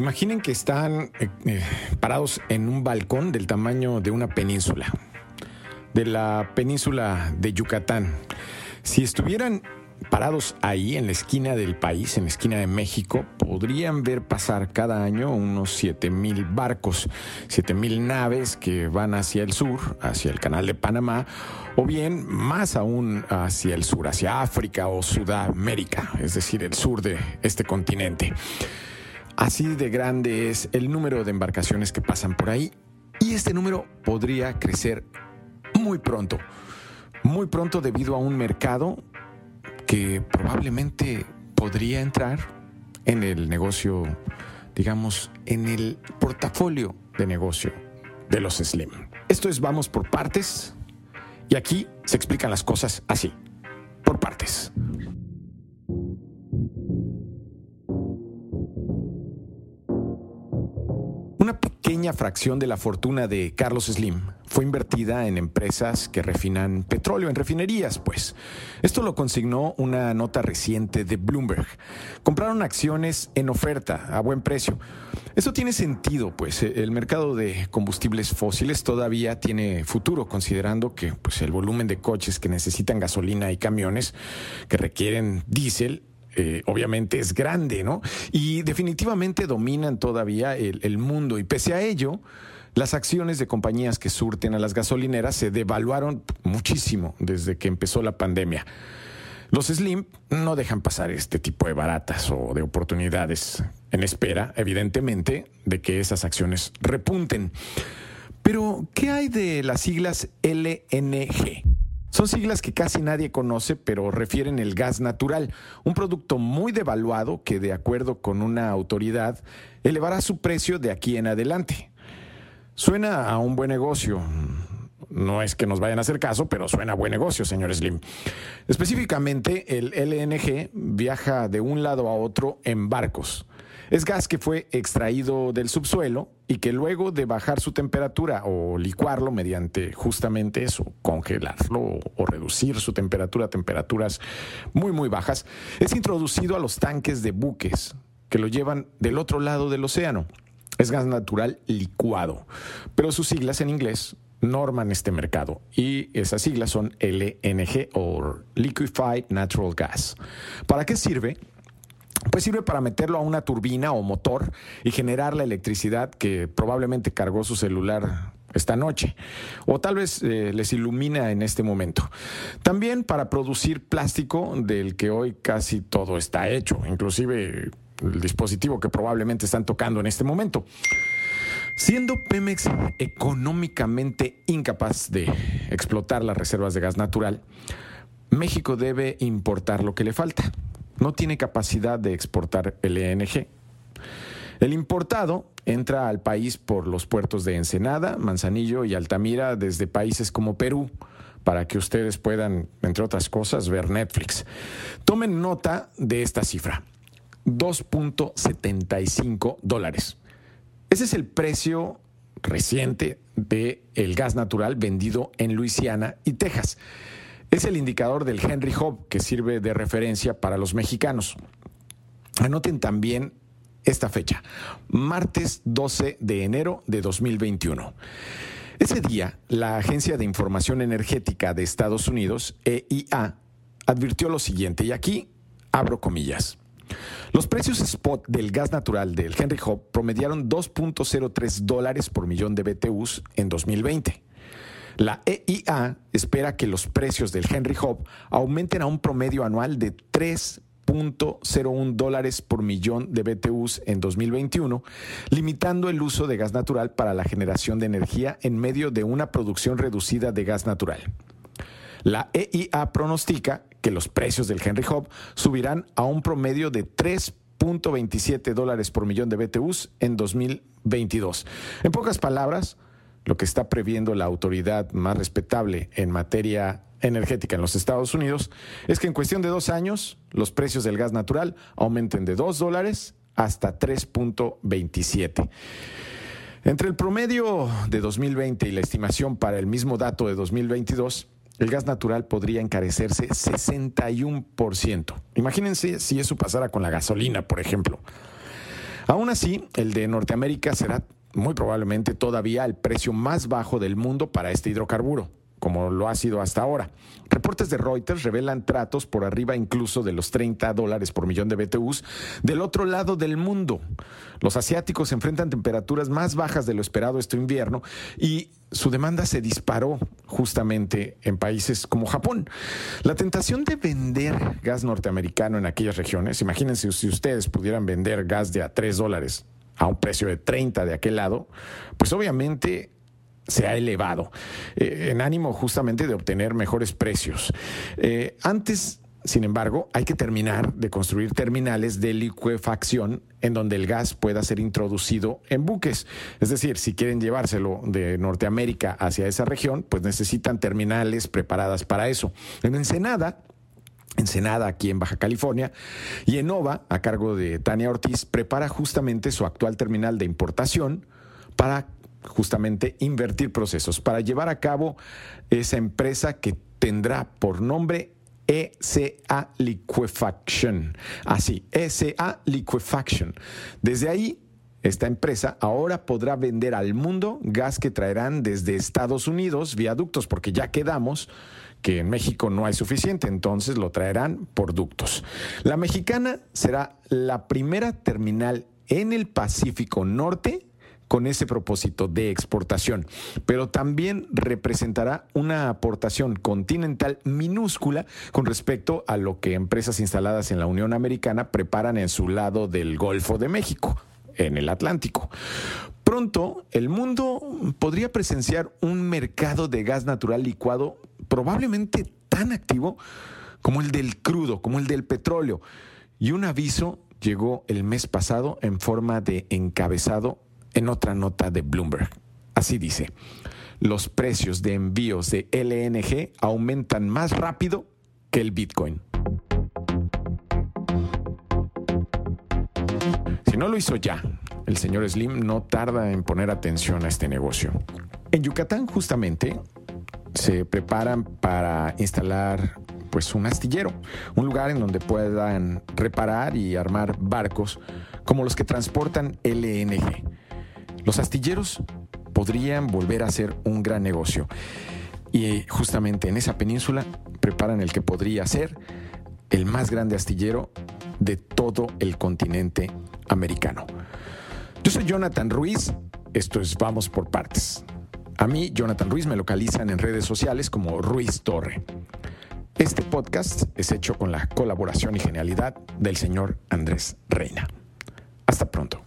Imaginen que están eh, eh, parados en un balcón del tamaño de una península, de la península de Yucatán. Si estuvieran parados ahí en la esquina del país, en la esquina de México, podrían ver pasar cada año unos 7000 barcos, 7000 naves que van hacia el sur, hacia el canal de Panamá, o bien más aún hacia el sur, hacia África o Sudamérica, es decir, el sur de este continente. Así de grande es el número de embarcaciones que pasan por ahí y este número podría crecer muy pronto, muy pronto debido a un mercado que probablemente podría entrar en el negocio, digamos, en el portafolio de negocio de los Slim. Esto es Vamos por partes y aquí se explican las cosas así, por partes. Pequeña fracción de la fortuna de Carlos Slim fue invertida en empresas que refinan petróleo, en refinerías, pues. Esto lo consignó una nota reciente de Bloomberg. Compraron acciones en oferta, a buen precio. Eso tiene sentido, pues el mercado de combustibles fósiles todavía tiene futuro, considerando que pues, el volumen de coches que necesitan gasolina y camiones que requieren diésel eh, obviamente es grande, ¿no? Y definitivamente dominan todavía el, mundo. Y pese a ello, las acciones de compañías que surten a las gasolineras se devaluaron muchísimo desde que empezó la pandemia. Los Slim no dejan pasar este tipo de baratas o de oportunidades en espera, evidentemente, de que esas acciones repunten. Pero, ¿qué hay de las siglas LNG? Son siglas que casi nadie conoce, pero refieren el gas natural, un producto muy devaluado que, de acuerdo con una autoridad, elevará su precio de aquí en adelante. Suena a un buen negocio. No es que nos vayan a hacer caso, pero suena a buen negocio, señor Slim. Específicamente, el LNG viaja de un lado a otro en barcos. Es gas que fue extraído del subsuelo y que luego de bajar su temperatura o licuarlo mediante justamente eso, congelarlo o reducir su temperatura a temperaturas muy muy bajas, es introducido a los tanques de buques que lo llevan del otro lado del océano. Es gas natural licuado, pero sus siglas en inglés norman este mercado y esas siglas son LNG o Liquefied Natural Gas. ¿Para qué sirve? Pues sirve para meterlo a una turbina o motor y generar la electricidad que probablemente cargó su celular esta noche o tal vez eh, les ilumina en este momento. También para producir plástico del que hoy casi todo está hecho, inclusive el dispositivo que probablemente están tocando en este momento. Siendo Pemex económicamente incapaz de explotar las reservas de gas natural, México debe importar lo que le falta no tiene capacidad de exportar LNG. El importado entra al país por los puertos de Ensenada, Manzanillo y Altamira desde países como Perú, para que ustedes puedan, entre otras cosas, ver Netflix. Tomen nota de esta cifra, 2.75 dólares. Ese es el precio reciente del el gas natural vendido en Luisiana y Texas. Es el indicador del Henry Hub que sirve de referencia para los mexicanos. Anoten también esta fecha, martes 12 de enero de 2021. Ese día, la Agencia de Información Energética de Estados Unidos, EIA, advirtió lo siguiente, y aquí abro comillas. Los precios spot del gas natural del Henry Hub promediaron 2.03 dólares por millón de BTUs en 2020. La EIA espera que los precios del Henry Hub aumenten a un promedio anual de 3.01 dólares por millón de BTUs en 2021, limitando el uso de gas natural para la generación de energía en medio de una producción reducida de gas natural. La EIA pronostica que los precios del Henry Hub subirán a un promedio de 3.27 dólares por millón de BTUs en 2022. En pocas palabras, lo que está previendo la autoridad más respetable en materia energética en los Estados Unidos es que en cuestión de dos años los precios del gas natural aumenten de 2 dólares hasta 3.27. Entre el promedio de 2020 y la estimación para el mismo dato de 2022, el gas natural podría encarecerse 61%. Imagínense si eso pasara con la gasolina, por ejemplo. Aún así, el de Norteamérica será muy probablemente todavía el precio más bajo del mundo para este hidrocarburo como lo ha sido hasta ahora. Reportes de Reuters revelan tratos por arriba incluso de los 30 dólares por millón de BTUs del otro lado del mundo. Los asiáticos enfrentan temperaturas más bajas de lo esperado este invierno y su demanda se disparó justamente en países como Japón. La tentación de vender gas norteamericano en aquellas regiones, imagínense si ustedes pudieran vender gas de a 3 dólares a un precio de 30 de aquel lado, pues obviamente se ha elevado eh, en ánimo justamente de obtener mejores precios. Eh, antes, sin embargo, hay que terminar de construir terminales de liquefacción en donde el gas pueda ser introducido en buques. Es decir, si quieren llevárselo de Norteamérica hacia esa región, pues necesitan terminales preparadas para eso. En Ensenada, Ensenada, aquí en Baja California, y Enova, a cargo de Tania Ortiz, prepara justamente su actual terminal de importación para justamente invertir procesos para llevar a cabo esa empresa que tendrá por nombre ECA Liquefaction. Así, ECA Liquefaction. Desde ahí, esta empresa ahora podrá vender al mundo gas que traerán desde Estados Unidos, viaductos, porque ya quedamos que en México no hay suficiente, entonces lo traerán por ductos. La mexicana será la primera terminal en el Pacífico Norte con ese propósito de exportación, pero también representará una aportación continental minúscula con respecto a lo que empresas instaladas en la Unión Americana preparan en su lado del Golfo de México, en el Atlántico. Pronto el mundo podría presenciar un mercado de gas natural licuado probablemente tan activo como el del crudo, como el del petróleo. Y un aviso llegó el mes pasado en forma de encabezado en otra nota de Bloomberg. Así dice, los precios de envíos de LNG aumentan más rápido que el Bitcoin. No lo hizo ya, el señor Slim no tarda en poner atención a este negocio. En Yucatán justamente se preparan para instalar pues un astillero, un lugar en donde puedan reparar y armar barcos como los que transportan LNG. Los astilleros podrían volver a ser un gran negocio. Y justamente en esa península preparan el que podría ser el más grande astillero de todo el continente americano. Yo soy Jonathan Ruiz, esto es Vamos por Partes. A mí, Jonathan Ruiz, me localizan en redes sociales como Ruiz Torre. Este podcast es hecho con la colaboración y genialidad del señor Andrés Reina. Hasta pronto.